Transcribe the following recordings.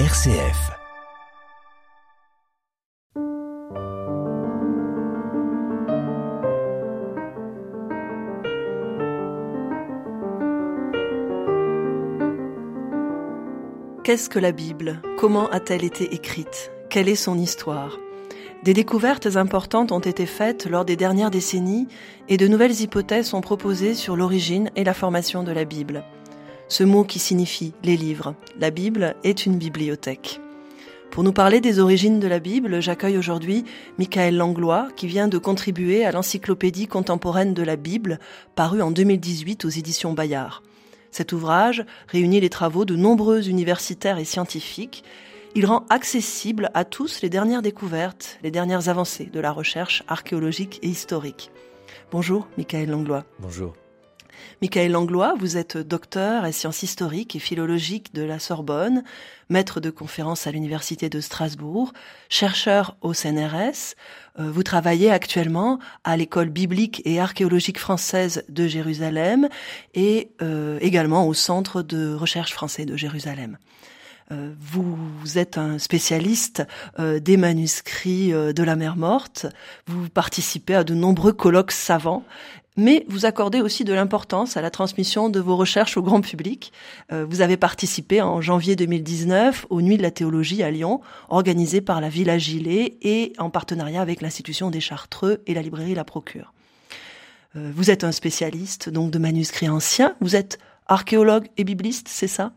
RCF. Qu'est-ce que la Bible? Comment a-t-elle été écrite? Quelle est son histoire? Des découvertes importantes ont été faites lors des dernières décennies et de nouvelles hypothèses sont proposées sur l'origine et la formation de la Bible ce mot qui signifie les livres. La Bible est une bibliothèque. Pour nous parler des origines de la Bible, j'accueille aujourd'hui Michael Langlois, qui vient de contribuer à l'encyclopédie contemporaine de la Bible, parue en 2018 aux éditions Bayard. Cet ouvrage réunit les travaux de nombreux universitaires et scientifiques. Il rend accessible à tous les dernières découvertes, les dernières avancées de la recherche archéologique et historique. Bonjour, Michael Langlois. Bonjour. Michael Langlois, vous êtes docteur en sciences historiques et philologiques de la Sorbonne, maître de conférences à l'Université de Strasbourg, chercheur au CNRS. Euh, vous travaillez actuellement à l'école biblique et archéologique française de Jérusalem et euh, également au Centre de recherche français de Jérusalem. Euh, vous êtes un spécialiste des manuscrits de la mer morte. Vous participez à de nombreux colloques savants mais vous accordez aussi de l'importance à la transmission de vos recherches au grand public. Euh, vous avez participé en janvier 2019 aux Nuits de la théologie à Lyon, organisées par la Villa Gilet et en partenariat avec l'Institution des Chartreux et la librairie La Procure. Euh, vous êtes un spécialiste donc de manuscrits anciens, vous êtes archéologue et bibliste, c'est ça?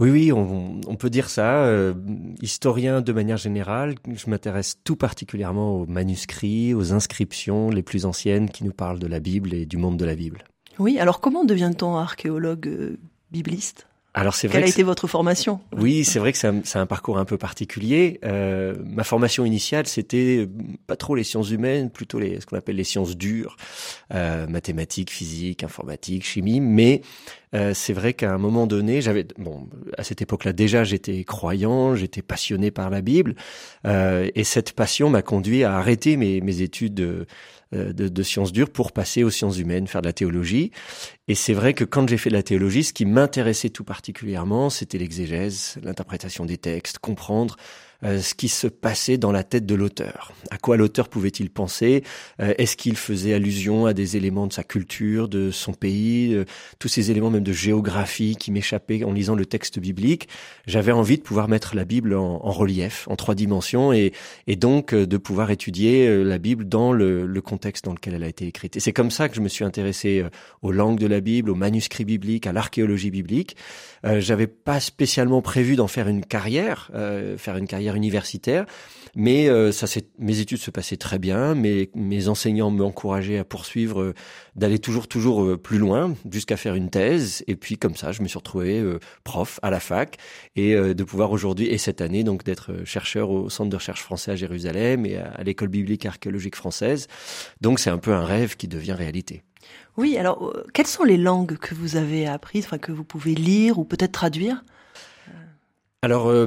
Oui, oui, on, peut dire ça. Euh, historien de manière générale, je m'intéresse tout particulièrement aux manuscrits, aux inscriptions les plus anciennes qui nous parlent de la Bible et du monde de la Bible. Oui, alors comment devient-on archéologue euh, bibliste? Alors c'est vrai. Quelle a été votre formation? Oui, c'est vrai que c'est un, un, parcours un peu particulier. Euh, ma formation initiale, c'était pas trop les sciences humaines, plutôt les, ce qu'on appelle les sciences dures, euh, mathématiques, physique, informatique, chimie. Mais euh, c'est vrai qu'à un moment donné, j'avais bon à cette époque-là déjà j'étais croyant, j'étais passionné par la Bible, euh, et cette passion m'a conduit à arrêter mes, mes études euh, de, de, sciences dures pour passer aux sciences humaines, faire de la théologie. Et c'est vrai que quand j'ai fait de la théologie, ce qui m'intéressait tout particulièrement, c'était l'exégèse, l'interprétation des textes, comprendre euh, ce qui se passait dans la tête de l'auteur. À quoi l'auteur pouvait-il penser? Euh, Est-ce qu'il faisait allusion à des éléments de sa culture, de son pays, euh, tous ces éléments même de géographie qui m'échappaient en lisant le texte biblique? J'avais envie de pouvoir mettre la Bible en, relief, en trois dimensions, et, et donc de pouvoir étudier la Bible dans le, le, contexte dans lequel elle a été écrite. Et c'est comme ça que je me suis intéressé aux langues de la Bible, aux manuscrits bibliques, à l'archéologie biblique. J'avais pas spécialement prévu d'en faire une carrière, faire une carrière universitaire. Mais euh, ça, mes études se passaient très bien. Mes, mes enseignants m'encourageaient à poursuivre, euh, d'aller toujours, toujours euh, plus loin, jusqu'à faire une thèse. Et puis comme ça, je me suis retrouvé prof à la fac et de pouvoir aujourd'hui et cette année donc d'être chercheur au Centre de recherche français à Jérusalem et à, l'école biblique archéologique française. Donc c'est un peu un rêve qui devient réalité. Oui, alors quelles sont les langues que vous avez apprises, enfin, que vous pouvez lire ou peut-être traduire? Alors, euh,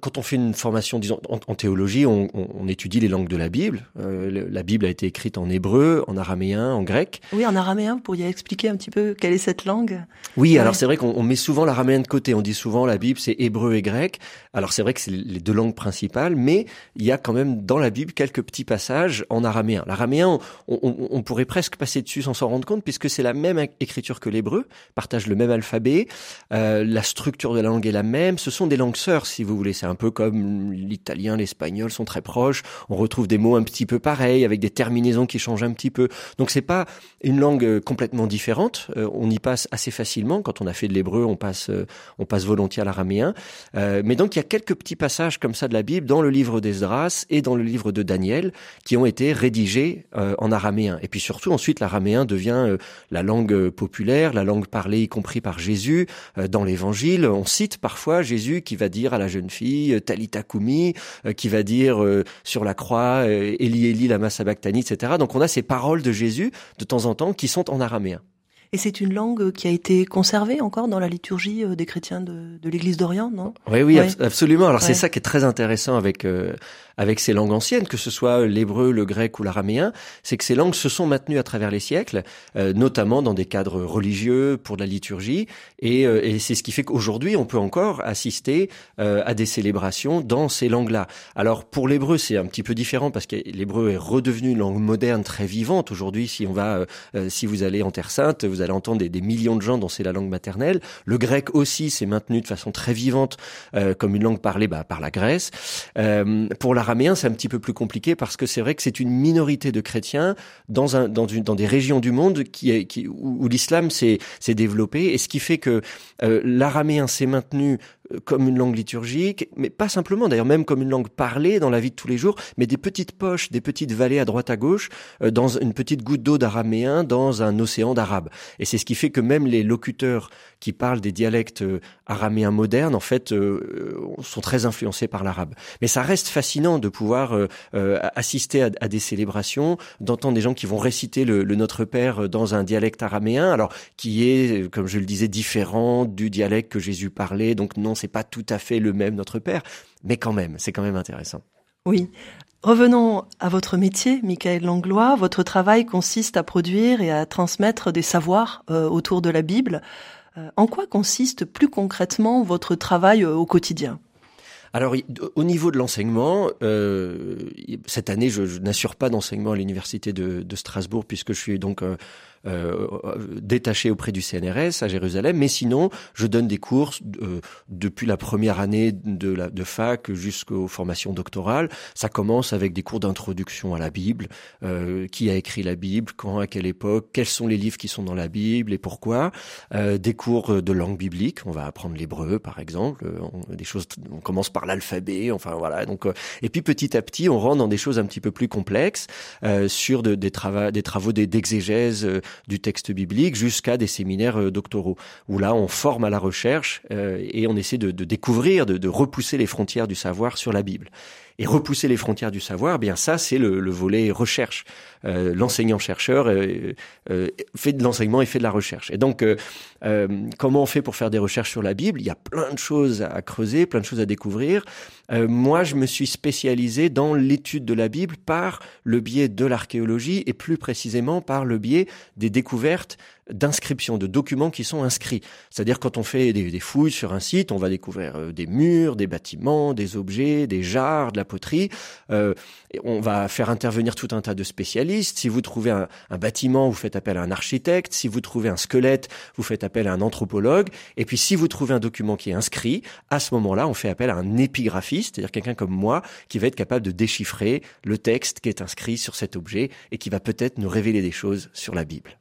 quand on fait une formation, disons, en, théologie, on, étudie les langues de la Bible. Euh, la Bible a été écrite en hébreu, en araméen, en grec. Oui, en araméen, vous pourriez expliquer un petit peu quelle est cette langue? Oui, alors c'est vrai qu'on met souvent l'araméen de côté. On dit souvent la Bible, c'est hébreu et grec. Alors c'est vrai que c'est les deux langues principales, mais il y a quand même dans la Bible quelques petits passages en araméen. L'araméen, on, pourrait presque passer dessus sans s'en rendre compte, puisque c'est la même écriture que l'hébreu, partage le même alphabet, euh, la structure de la langue est la même. Ce sont des langues sœurs, si vous voulez. C'est un peu comme l'italien, l'espagnol sont très proches. On retrouve des mots un petit peu pareils, avec des terminaisons qui changent un petit peu. Donc c'est pas une langue euh, complètement différente. Euh, on y passe assez facilement. Quand on a fait de l'hébreu, on passe, euh, on passe volontiers à l'araméen. mais donc il y a quelques petits passages comme ça de la Bible dans le livre d'Esdras et dans le livre de Daniel qui ont été rédigés en araméen. Et puis surtout ensuite l'araméen devient la langue populaire, la langue parlée y compris par Jésus dans l'Évangile. On cite parfois Jésus qui va dire à la jeune fille euh, Talita Kumi, euh, qui va dire euh, sur la croix Eli Eli lama sabachthani, etc. Donc on a ces paroles de Jésus de temps en temps qui sont en araméen. Et c'est une langue qui a été conservée encore dans la liturgie des chrétiens de, de l'Église d'Orient, non? Oui, oui, absolument. Alors c'est ça qui est très intéressant avec avec ces langues anciennes, que ce soit l'hébreu, le grec ou l'araméen, c'est que ces langues se sont maintenues à travers les siècles, euh, notamment dans des cadres religieux, pour de la liturgie, et, euh, et c'est ce qui fait qu'aujourd'hui on peut encore assister euh, à des célébrations dans ces langues-là. Alors pour l'hébreu c'est un petit peu différent parce que l'hébreu est redevenu une langue moderne très vivante. Aujourd'hui, si on va, si vous allez en Terre Sainte, vous allez entendre des, millions de gens dont c'est la langue maternelle. Le grec aussi s'est maintenu de façon très vivante comme une langue parlée bah, par la Grèce. pour la l'araméen, c'est un petit peu plus compliqué parce que c'est vrai que c'est une minorité de chrétiens dans, des régions du monde où, l'islam s'est développé et ce qui fait que euh, l'araméen s'est maintenu euh, comme une langue liturgique, mais pas simplement, d'ailleurs même comme une langue parlée dans la vie de tous les jours, mais des petites poches, des petites vallées à droite à gauche, euh, dans une petite goutte d'eau d'araméen dans un océan d'arabe. Et c'est ce qui fait que même les locuteurs qui parlent des dialectes euh, araméens modernes, en fait, sont très influencés par l'arabe. Mais ça reste fascinant de pouvoir assister à, des célébrations, d'entendre des gens qui vont réciter le, le, Notre Père dans un dialecte araméen, alors qui est, comme je le disais, différent du dialecte que Jésus parlait, donc non c'est pas tout à fait le même notre père, mais quand même, c'est quand même intéressant. Oui. Revenons à votre métier, Michael Langlois. Votre travail consiste à produire et à transmettre des savoirs euh, autour de la Bible. Euh, en quoi consiste plus concrètement votre travail euh, au quotidien? Alors, au niveau de l'enseignement, cette année, je, n'assure pas d'enseignement à l'université de, de, Strasbourg puisque je suis donc euh, détaché auprès du CNRS à Jérusalem, mais sinon, je donne des cours euh, depuis la première année de, la, de fac jusqu'aux formations doctorales. Ça commence avec des cours d'introduction à la Bible, euh, qui a écrit la Bible, quand, à quelle époque, quels sont les livres qui sont dans la Bible et pourquoi. des cours de langue biblique, on va apprendre l'hébreu par exemple, des choses, on commence par l'alphabet, enfin voilà. Donc, et puis petit à petit, on rentre dans des choses un petit peu plus complexes sur de, des, travaux, des travaux d'exégèse du texte biblique jusqu'à des séminaires euh, doctoraux, où là on forme à la recherche euh, et on essaie de, découvrir, de, de repousser les frontières du savoir sur la Bible et repousser les frontières du savoir, bien ça c'est le, le, volet recherche. Euh, L'enseignant-chercheur euh, euh, fait de l'enseignement et fait de la recherche. Et donc euh, comment on fait pour faire des recherches sur la Bible? Il y a plein de choses à creuser, plein de choses à découvrir. Moi, je me suis spécialisé dans l'étude de la Bible par le biais de l'archéologie et plus précisément par le biais des découvertes d'inscriptions, de documents qui sont inscrits. C'est-à-dire quand on fait des, fouilles sur un site, on va découvrir euh, des murs, des bâtiments, des objets, des jarres, de la poterie. Euh, on va faire intervenir tout un tas de spécialistes. Si vous trouvez un, bâtiment, vous faites appel à un architecte. Si vous trouvez un squelette, vous faites appel à un anthropologue. Et puis si vous trouvez un document qui est inscrit, à ce moment-là, on fait appel à un épigraphiste, c'est-à-dire quelqu'un comme moi qui va être capable de déchiffrer le texte qui est inscrit sur cet objet et qui va peut-être nous révéler des choses sur la Bible.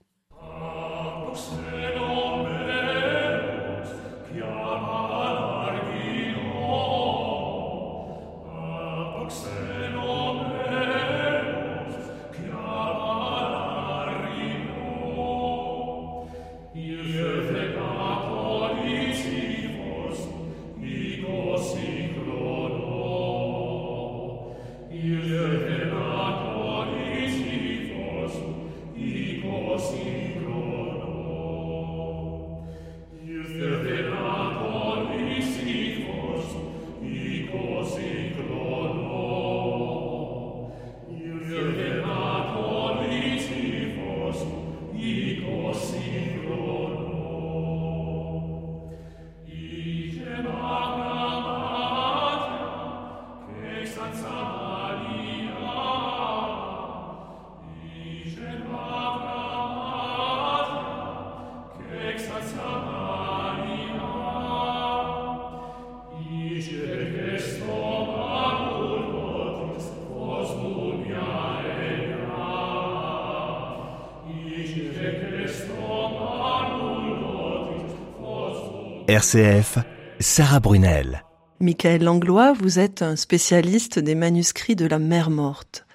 RCF, Sarah Brunel. Michael Langlois, vous êtes un spécialiste des manuscrits de la mer morte.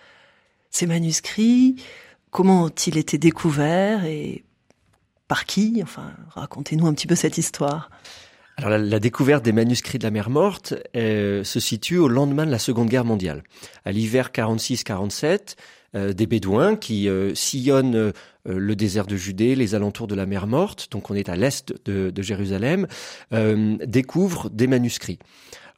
Ces manuscrits, comment ont-ils été découverts et par qui? Enfin, racontez-nous un petit peu cette histoire. Alors la, découverte des manuscrits de la mer morte euh, se situe au lendemain de la Seconde Guerre mondiale. À l'hiver 46-47, des Bédouins qui sillonnent le désert de Judée, les alentours de la mer Morte, donc on est à l'est de Jérusalem, découvrent des manuscrits.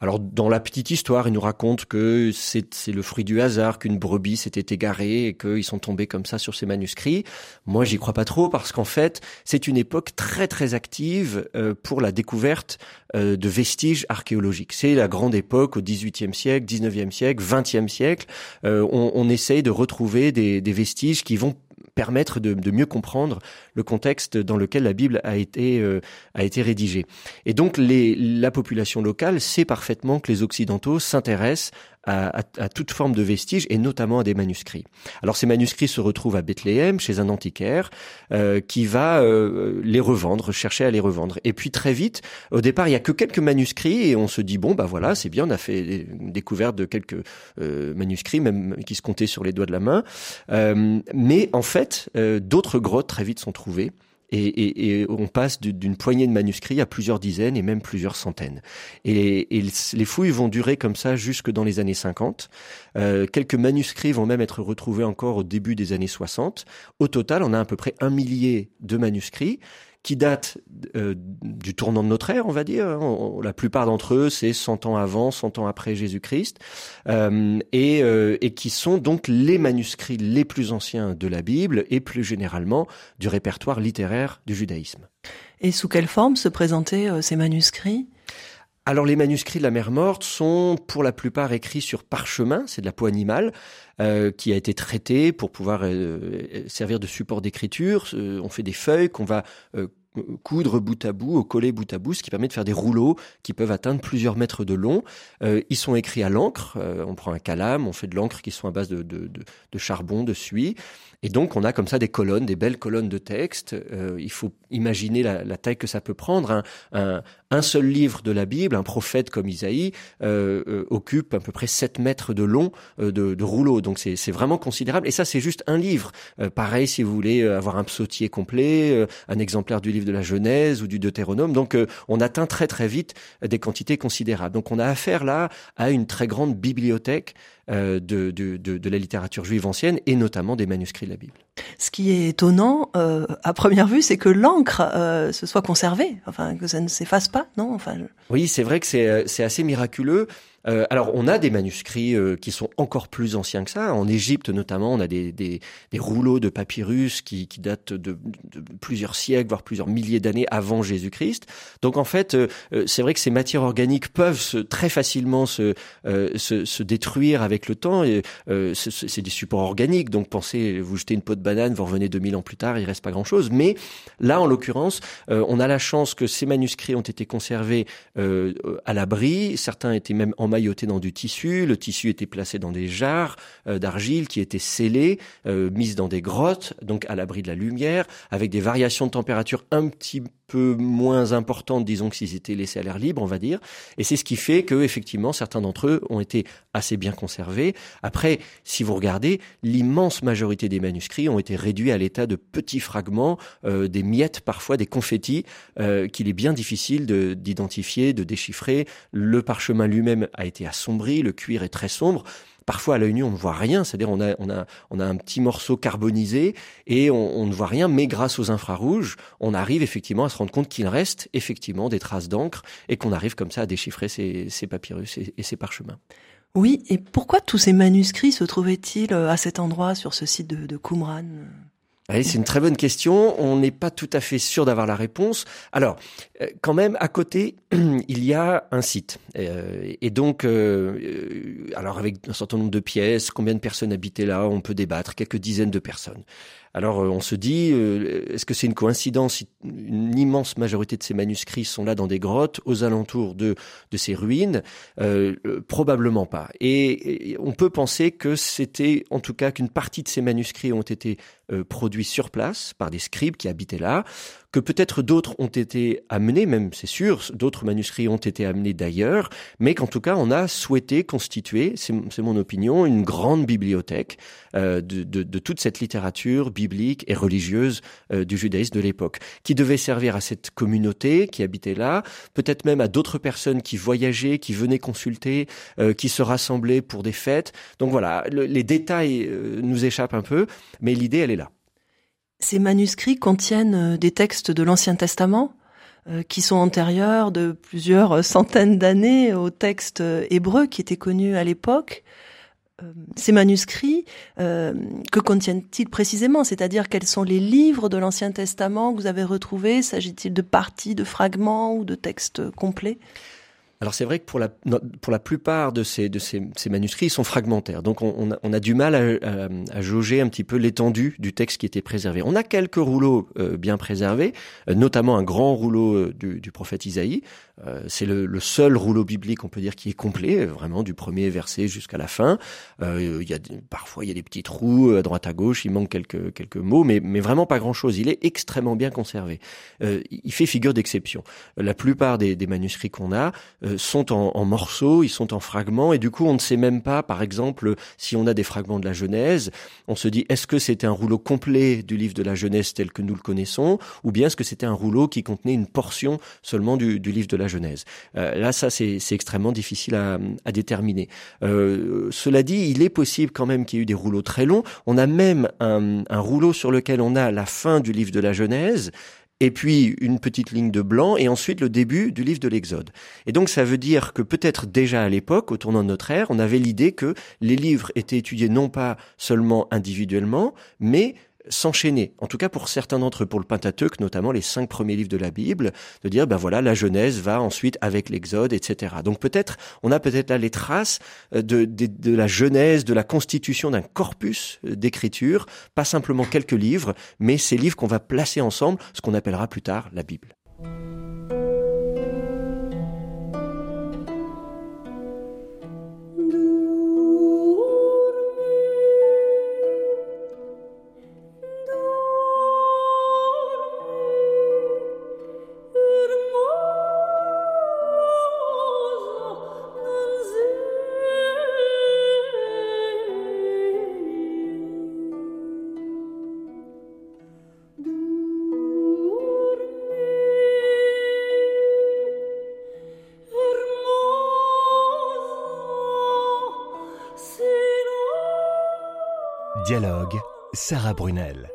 Alors dans la petite histoire, il nous raconte que c'est le fruit du hasard, qu'une brebis s'était égarée et qu'ils sont tombés comme ça sur ces manuscrits. Moi, j'y crois pas trop parce qu'en fait, c'est une époque très très active euh, pour la découverte euh, de vestiges archéologiques. C'est la grande époque au XVIIIe siècle, XIXe siècle, XXe siècle. Euh, on, on, essaye de retrouver des, des vestiges qui vont permettre de, mieux comprendre le contexte dans lequel la Bible a été euh, a été rédigée. Et donc la population locale sait parfaitement que les occidentaux s'intéressent à, à, toute forme de vestiges et notamment à des manuscrits. Alors ces manuscrits se retrouvent à Bethléem chez un antiquaire euh, qui va euh, les revendre, chercher à les revendre. Et puis très vite, au départ, il y a que quelques manuscrits et on se dit bon bah voilà, c'est bien, on a fait une découverte de quelques euh, manuscrits même qui se comptaient sur les doigts de la main. Euh, mais en fait, euh, d'autres grottes très vite sont trouvées et, et, et on passe d'une poignée de manuscrits à plusieurs dizaines et même plusieurs centaines. Et, les fouilles vont durer comme ça jusque dans les années 50. Euh, quelques manuscrits vont même être retrouvés encore au début des années 60. Au total, on a à peu près un millier de manuscrits qui datent euh, du tournant de notre ère, on va dire. la plupart d'entre eux, c'est 100 ans avant, 100 ans après Jésus-Christ, euh, et, euh, et, qui sont donc les manuscrits les plus anciens de la Bible et plus généralement du répertoire littéraire du judaïsme. Et sous quelle forme se présentaient ces manuscrits? Alors les manuscrits de la mer morte sont pour la plupart écrits sur parchemin, c'est de la peau animale, euh, qui a été traitée pour pouvoir euh, servir de support d'écriture. Euh, on fait des feuilles qu'on va euh, coudre bout à bout, coller bout à bout, ce qui permet de faire des rouleaux qui peuvent atteindre plusieurs mètres de long. Euh, ils sont écrits à l'encre. Euh, on prend un calame, on fait de l'encre qui sont à base de, de, de, de, charbon, de suie. Et donc, on a comme ça des colonnes, des belles colonnes de texte. Euh, il faut imaginer la, la, taille que ça peut prendre. Un, un, un, seul livre de la Bible, un prophète comme Isaïe, occupe à peu près 7 mètres de long de, de rouleau. Donc, c'est vraiment considérable. Et ça, c'est juste un livre. pareil, si vous voulez avoir un psautier complet, un exemplaire du livre de la Genèse ou du Deutéronome. Donc euh, on atteint très très vite des quantités considérables. Donc on a affaire là à une très grande bibliothèque euh, de, de, de, de, la littérature juive ancienne et notamment des manuscrits de la Bible. Ce qui est étonnant euh, à première vue, c'est que l'encre euh, se soit conservée, enfin que ça ne s'efface pas, non? Enfin. Je... Oui, c'est vrai que c'est euh, c'est assez miraculeux. Euh, alors, on a des manuscrits euh, qui sont encore plus anciens que ça. En Égypte, notamment, on a des, des, des rouleaux de papyrus qui, qui datent de, de, plusieurs siècles, voire plusieurs milliers d'années avant Jésus-Christ. Donc, en fait, euh, c'est vrai que ces matières organiques peuvent se, très facilement se, se, se, détruire avec le temps. Et c'est des supports organiques. Donc, pensez, vous jetez une peau de banane, vous revenez 2000 ans plus tard, il reste pas grand-chose. Mais là, en l'occurrence, on a la chance que ces manuscrits ont été conservés à l'abri. Certains étaient même en emmailloté dans du tissu. Le tissu était placé dans des jarres euh, d'argile qui étaient scellées, euh, mises dans des grottes, donc à l'abri de la lumière, avec des variations de température un petit peu moins importantes, disons que s'ils étaient laissés à l'air libre, on va dire. Et c'est ce qui fait que, effectivement, certains d'entre eux ont été assez bien conservés. Après, si vous regardez, l'immense majorité des manuscrits ont été réduits à l'état de petits fragments, euh, des miettes, parfois des confettis, euh, qu'il est bien difficile d'identifier, de, de déchiffrer. Le parchemin lui-même a été assombri, le cuir est très sombre. Parfois, à l'œil nu, on ne voit rien, c'est-à-dire on a, on, a, on a un petit morceau carbonisé et on, on, ne voit rien, mais grâce aux infrarouges, on arrive effectivement à se rendre compte qu'il reste effectivement des traces d'encre et qu'on arrive comme ça à déchiffrer ces, ces papyrus et, ces parchemins. Oui, et pourquoi tous ces manuscrits se trouvaient-ils à cet endroit, sur ce site de, de Qumran? C'est une très bonne question. On n'est pas tout à fait sûr d'avoir la réponse. Alors, euh, quand même, à côté, il y a un site. Euh, et donc, euh, alors avec un certain nombre de pièces, combien de personnes habitaient là, on peut débattre, quelques dizaines de personnes. Alors on se dit, est-ce que c'est une coïncidence Une immense majorité de ces manuscrits sont là dans des grottes aux alentours de, ces ruines? Euh, Probablement pas. Et, on peut penser que c'était en tout cas qu'une partie de ces manuscrits ont été euh, produits sur place par des scribes qui habitaient là que peut-être d'autres ont été amenés, même c'est sûr, d'autres manuscrits ont été amenés d'ailleurs, mais qu'en tout cas on a souhaité constituer, c'est mon opinion, une grande bibliothèque euh, de, de, de, toute cette littérature biblique et religieuse euh, du judaïsme de l'époque, qui devait servir à cette communauté qui habitait là, peut-être même à d'autres personnes qui voyageaient, qui venaient consulter, euh, qui se rassemblaient pour des fêtes. Donc voilà, les détails nous échappent un peu, mais l'idée elle est là. Ces manuscrits contiennent des textes de l'Ancien Testament qui sont antérieurs de plusieurs centaines d'années aux textes hébreux qui étaient connus à l'époque. Euh, ces manuscrits, euh, que contiennent-ils précisément? C'est-à-dire quels sont les livres de l'Ancien Testament que vous avez retrouvés? S'agit-il de parties, de fragments ou de textes complets? Alors c'est vrai que pour la, pour la plupart de ces, de ces, ces manuscrits, ils sont fragmentaires. Donc on, on, a, on a, du mal à, à, jauger un petit peu l'étendue du texte qui était préservé. On a quelques rouleaux euh, bien préservés, euh, notamment un grand rouleau euh, du, du, prophète Isaïe. c'est le, le, seul rouleau biblique, on peut dire, qui est complet, vraiment du premier verset jusqu'à la fin. il y a, parfois, il y a des petits trous à droite à gauche, il manque quelques, quelques mots, mais, mais vraiment pas grand-chose. Il est extrêmement bien conservé. il fait figure d'exception. La plupart des, des manuscrits qu'on a sont en, morceaux, ils sont en fragments, et du coup on ne sait même pas, par exemple, si on a des fragments de la Genèse, on se dit est-ce que c'était un rouleau complet du livre de la Genèse tel que nous le connaissons, ou bien est-ce que c'était un rouleau qui contenait une portion seulement du, livre de la Genèse? Euh, là, ça c'est extrêmement difficile à, déterminer. Euh, cela dit, il est possible quand même qu'il y ait eu des rouleaux très longs. On a même un, un rouleau sur lequel on a la fin du livre de la Genèse, et puis une petite ligne de blanc, et ensuite le début du livre de l'Exode. Et donc ça veut dire que peut-être déjà à l'époque, au tournant de notre ère, on avait l'idée que les livres étaient étudiés non pas seulement individuellement, mais s'enchaîner, en tout cas pour certains d'entre eux, pour le Pentateuque, notamment les cinq premiers livres de la Bible, de dire ben voilà la Genèse va ensuite avec l'Exode, etc. Donc peut-être on a peut-être là les traces euh, de, de, de, la Genèse, de la constitution d'un corpus euh, d'écriture, pas simplement quelques livres, mais ces livres qu'on va placer ensemble, ce qu'on appellera plus tard la Bible. Sarah Brunel.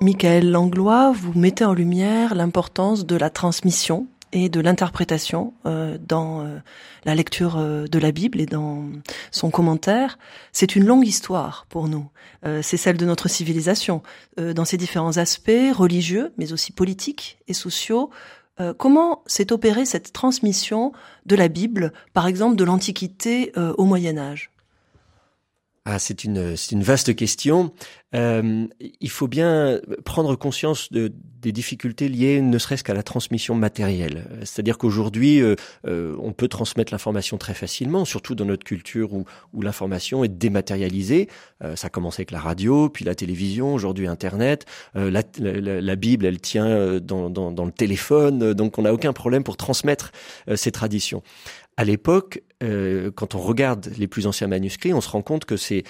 Michael Langlois, vous mettez en lumière l'importance de la transmission et de l'interprétation euh, dans euh, la lecture euh, de la Bible et dans son commentaire. C'est une longue histoire pour nous. c'est celle de notre civilisation, dans ses différents aspects religieux, mais aussi politiques et sociaux. comment s'est opérée cette transmission de la Bible, par exemple de l'Antiquité au Moyen Âge? Ah, c'est une, c'est une vaste question. Euh, il faut bien prendre conscience de, des difficultés liées ne serait-ce qu'à la transmission matérielle. C'est-à-dire qu'aujourd'hui, euh, euh, on peut transmettre l'information très facilement, surtout dans notre culture où, où l'information est dématérialisée. Euh, ça a commencé avec la radio, puis la télévision, aujourd'hui Internet. Euh, la, la, la, Bible, elle tient dans, dans, dans le téléphone, donc on n'a aucun problème pour transmettre ces traditions à l'époque, euh, quand on regarde les plus anciens manuscrits, on se rend compte que c'est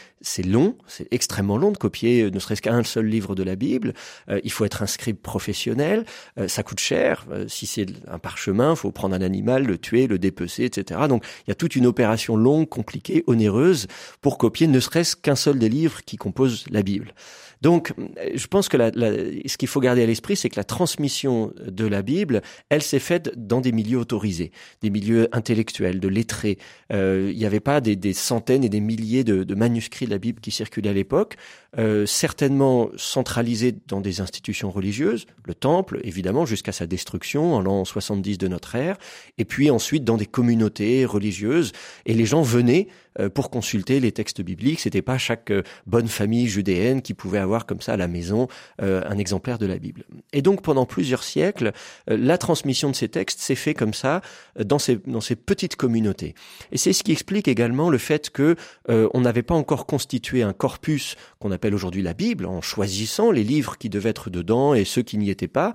long, c'est extrêmement long de copier euh, ne serait-ce qu'un seul livre de la Bible. Euh, il faut être un scribe professionnel, ça coûte cher. si c'est un parchemin, il faut prendre un animal, le tuer, le dépecer, etc. Donc il y a toute une opération longue, compliquée, onéreuse pour copier ne serait-ce qu'un seul des livres qui composent la Bible. Donc, je pense que la, la, ce qu'il faut garder à l'esprit, c'est que la transmission de la Bible, elle s'est faite dans des milieux autorisés, des milieux intellectuels, de lettrés. Euh, il n'y avait pas des, centaines et des milliers de, manuscrits de la Bible qui circulaient à l'époque, euh, certainement centralisés dans des institutions religieuses, le Temple, évidemment, jusqu'à sa destruction en l'an 70 de notre ère, et puis ensuite dans des communautés religieuses, et les gens venaient pour consulter les textes bibliques. C'était pas chaque euh, bonne famille judéenne qui pouvait avoir comme ça à la maison un exemplaire de la Bible. Et donc pendant plusieurs siècles, la transmission de ces textes s'est fait comme ça dans ces dans ces petites communautés. Et c'est ce qui explique également le fait que on n'avait pas encore constitué un corpus qu'on appelle aujourd'hui la Bible en choisissant les livres qui devaient être dedans et ceux qui n'y étaient pas,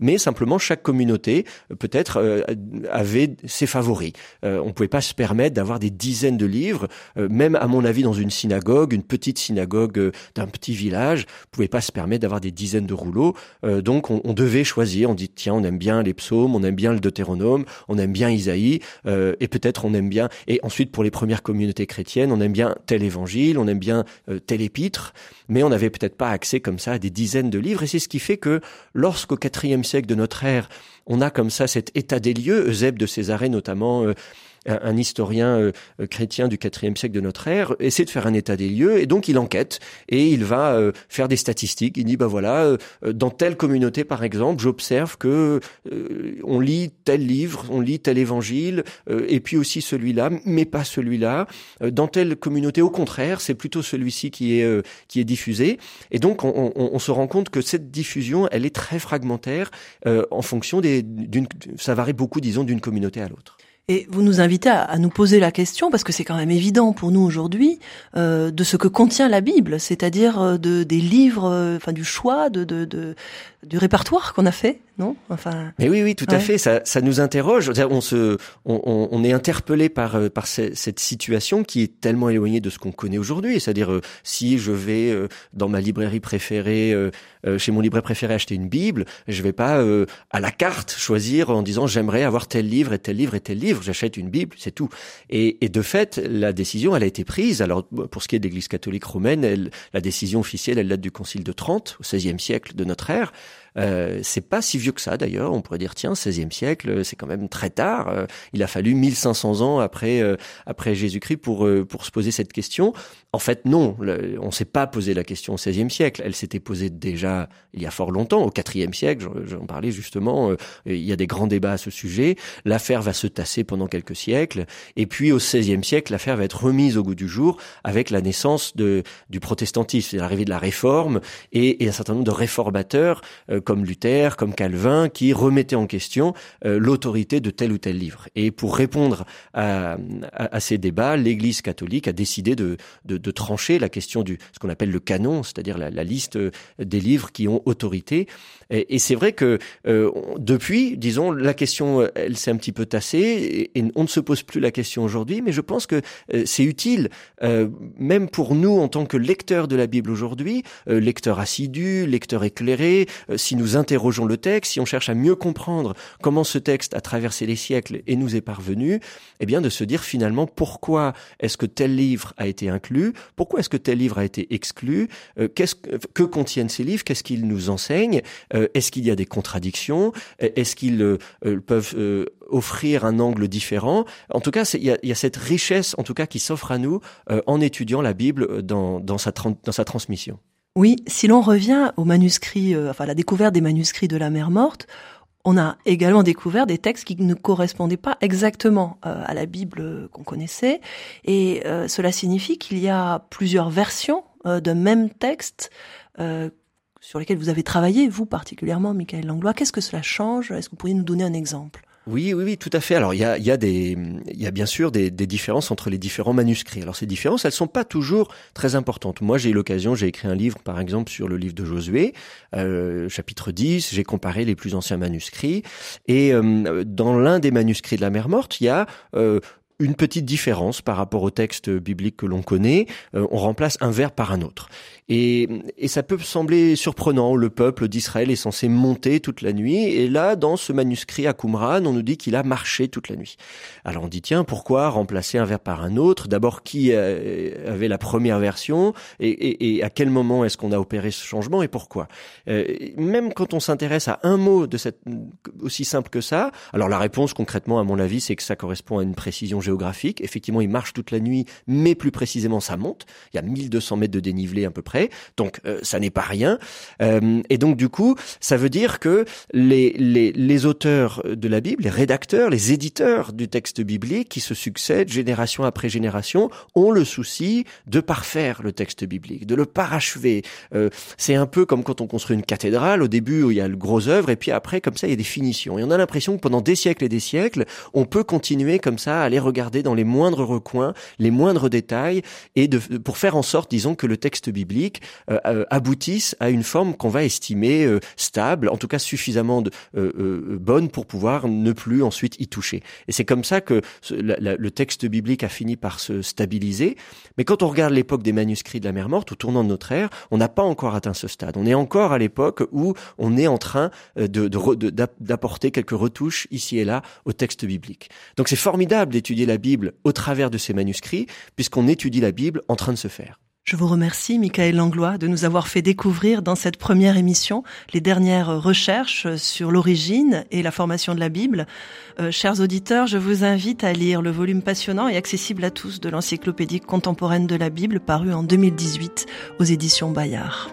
mais simplement chaque communauté peut-être avait ses favoris. on pouvait pas se permettre d'avoir des dizaines de livres, euh, même à mon avis dans une synagogue, une petite synagogue euh, d'un petit village, pouvait pas se permettre d'avoir des dizaines de rouleaux. Euh, donc on, devait choisir. On dit tiens, on aime bien les psaumes, on aime bien le Deutéronome, on aime bien Isaïe, et peut-être on aime bien. Et ensuite pour les premières communautés chrétiennes, on aime bien tel évangile, on aime bien tel épître, mais on n'avait peut-être pas accès comme ça à des dizaines de livres. Et c'est ce qui fait que lorsqu'au quatrième siècle de notre ère, on a comme ça cet état des lieux, Eusèbe de Césarée notamment un, historien euh, euh, chrétien du IVe siècle de notre ère, essaie de faire un état des lieux et donc il enquête et il va euh, faire des statistiques. Il dit bah voilà, dans telle communauté par exemple, j'observe que on lit tel livre, on lit tel évangile et puis aussi celui-là, mais pas celui-là. Dans telle communauté, au contraire, c'est plutôt celui-ci qui est qui est diffusé. Et donc on, on, on, se rend compte que cette diffusion, elle est très fragmentaire en fonction des d'une ça varie beaucoup disons d'une communauté à l'autre. Et vous nous invitez à, nous poser la question, parce que c'est quand même évident pour nous aujourd'hui, euh, de ce que contient la Bible, c'est-à-dire euh, de, des livres, euh, enfin du choix, du répertoire qu'on a fait, non? Enfin. Mais oui, oui, tout à fait. Ça, ça nous interroge. On se, on, on est interpellé par euh, par cette situation qui est tellement éloignée de ce qu'on connaît aujourd'hui. C'est-à-dire, si je vais dans ma librairie préférée, chez mon libraire préféré, acheter une Bible, je vais pas à la carte choisir en disant j'aimerais avoir tel livre et tel livre et tel livre j'achète une Bible, c'est tout. Et, de fait, la décision, elle a été prise. Alors, pour ce qui est de l'Église catholique romaine, la décision officielle, elle date du Concile de Trente, au XVIe siècle de notre ère. Euh, c'est pas si vieux que ça d'ailleurs. On pourrait dire tiens, 16e siècle, c'est quand même très tard. Euh, il a fallu 1500 ans après euh, après Jésus-Christ pour pour se poser cette question. En fait, non, on s'est pas posé la question au 16e siècle. Elle s'était posée déjà il y a fort longtemps, au 4e siècle. J'en parlais justement. il y a des grands débats à ce sujet. L'affaire va se tasser pendant quelques siècles, et puis au 16e siècle, l'affaire va être remise au goût du jour avec la naissance du protestantisme, c'est l'arrivée de la réforme et, un certain nombre de réformateurs comme Luther, comme Calvin, qui remettaient en question euh, l'autorité de tel ou tel livre. Et pour répondre à, ces débats, l'Église catholique a décidé de, trancher la question du ce qu'on appelle le canon, c'est-à-dire la, liste des livres qui ont autorité. Et, c'est vrai que euh, depuis, disons, la question, elle s'est un petit peu tassée et, on ne se pose plus la question aujourd'hui, mais je pense que euh, c'est utile, même pour nous en tant que lecteurs de la Bible aujourd'hui, lecteurs assidus, lecteurs éclairés, si nous interrogeons le texte, si on cherche à mieux comprendre comment ce texte a traversé les siècles et nous est parvenu, eh bien de se dire finalement pourquoi est-ce que tel livre a été inclus, pourquoi est-ce que tel livre a été exclu, euh, qu'est-ce que contiennent ces livres, qu'est-ce qu'ils nous enseignent, euh, est-ce qu'il y a des contradictions, est-ce qu'ils euh, peuvent offrir un angle différent? En tout cas, il y a, cette richesse, en tout cas, qui s'offre à nous en étudiant la Bible dans, sa, transmission. Oui, si l'on revient aux manuscrits, euh, enfin la découverte des manuscrits de la mer morte, on a également découvert des textes qui ne correspondaient pas exactement euh, à la Bible qu'on connaissait, et euh, cela signifie qu'il y a plusieurs versions de même texte sur lesquelles vous avez travaillé, vous particulièrement, Michael Langlois. Qu'est-ce que cela change? Est-ce que vous pourriez nous donner un exemple? Oui, oui, oui, tout à fait. Alors il y a, il y a bien sûr des, différences entre les différents manuscrits. Alors ces différences, elles sont pas toujours très importantes. Moi, j'ai eu l'occasion, j'ai écrit un livre, par exemple, sur le livre de Josué, euh, chapitre 10. J'ai comparé les plus anciens manuscrits et euh, dans l'un des manuscrits de la Mer Morte, il y a euh, une petite différence par rapport au texte biblique que l'on connaît. Euh, on remplace un verbe par un autre. Et, et, ça peut sembler surprenant. Le peuple d'Israël est censé monter toute la nuit. Et là, dans ce manuscrit à Qumran, on nous dit qu'il a marché toute la nuit. Alors on dit, tiens, pourquoi remplacer un verbe par un autre? D'abord, qui euh, avait la première version? Et, et, et à quel moment est-ce qu'on a opéré ce changement? Et pourquoi? Euh, Même quand on s'intéresse à un mot de cette aussi simple que ça, alors la réponse concrètement, à mon avis, c'est que ça correspond à une précision géographique. Effectivement, il marche toute la nuit, mais plus précisément, ça monte. Il y a 1200 mètres de dénivelé à peu près, donc euh, ça n'est pas rien. Euh, et donc du coup, ça veut dire que les, les, les auteurs de la Bible, les rédacteurs, les éditeurs du texte biblique qui se succèdent génération après génération, ont le souci de parfaire le texte biblique, de le parachever. Euh, c'est un peu comme quand on construit une cathédrale. Au début, il y a le gros œuvre, et puis après, comme ça, il y a des finitions. Et on a l'impression que pendant des siècles et des siècles, on peut continuer comme ça à aller regarder dans les moindres recoins, les moindres détails, et pour faire en sorte, disons, que le texte biblique euh, euh, aboutisse à une forme qu'on va estimer euh, stable, en tout cas suffisamment bonne pour pouvoir ne plus ensuite y toucher. Et c'est comme ça que le texte biblique a fini par se stabiliser. Mais quand on regarde l'époque des manuscrits de la mer morte, au tournant de notre ère, on n'a pas encore atteint ce stade. On est encore à l'époque où on est en train d'apporter quelques retouches ici et là au texte biblique. Donc c'est formidable d'étudier la Bible au travers de ces manuscrits, puisqu'on étudie la Bible en train de se faire. Je vous remercie, Michael Langlois, de nous avoir fait découvrir dans cette première émission les dernières recherches sur l'origine et la formation de la Bible. Euh, chers auditeurs, je vous invite à lire le volume passionnant et accessible à tous de l'encyclopédie contemporaine de la Bible paru en 2018 aux éditions Bayard.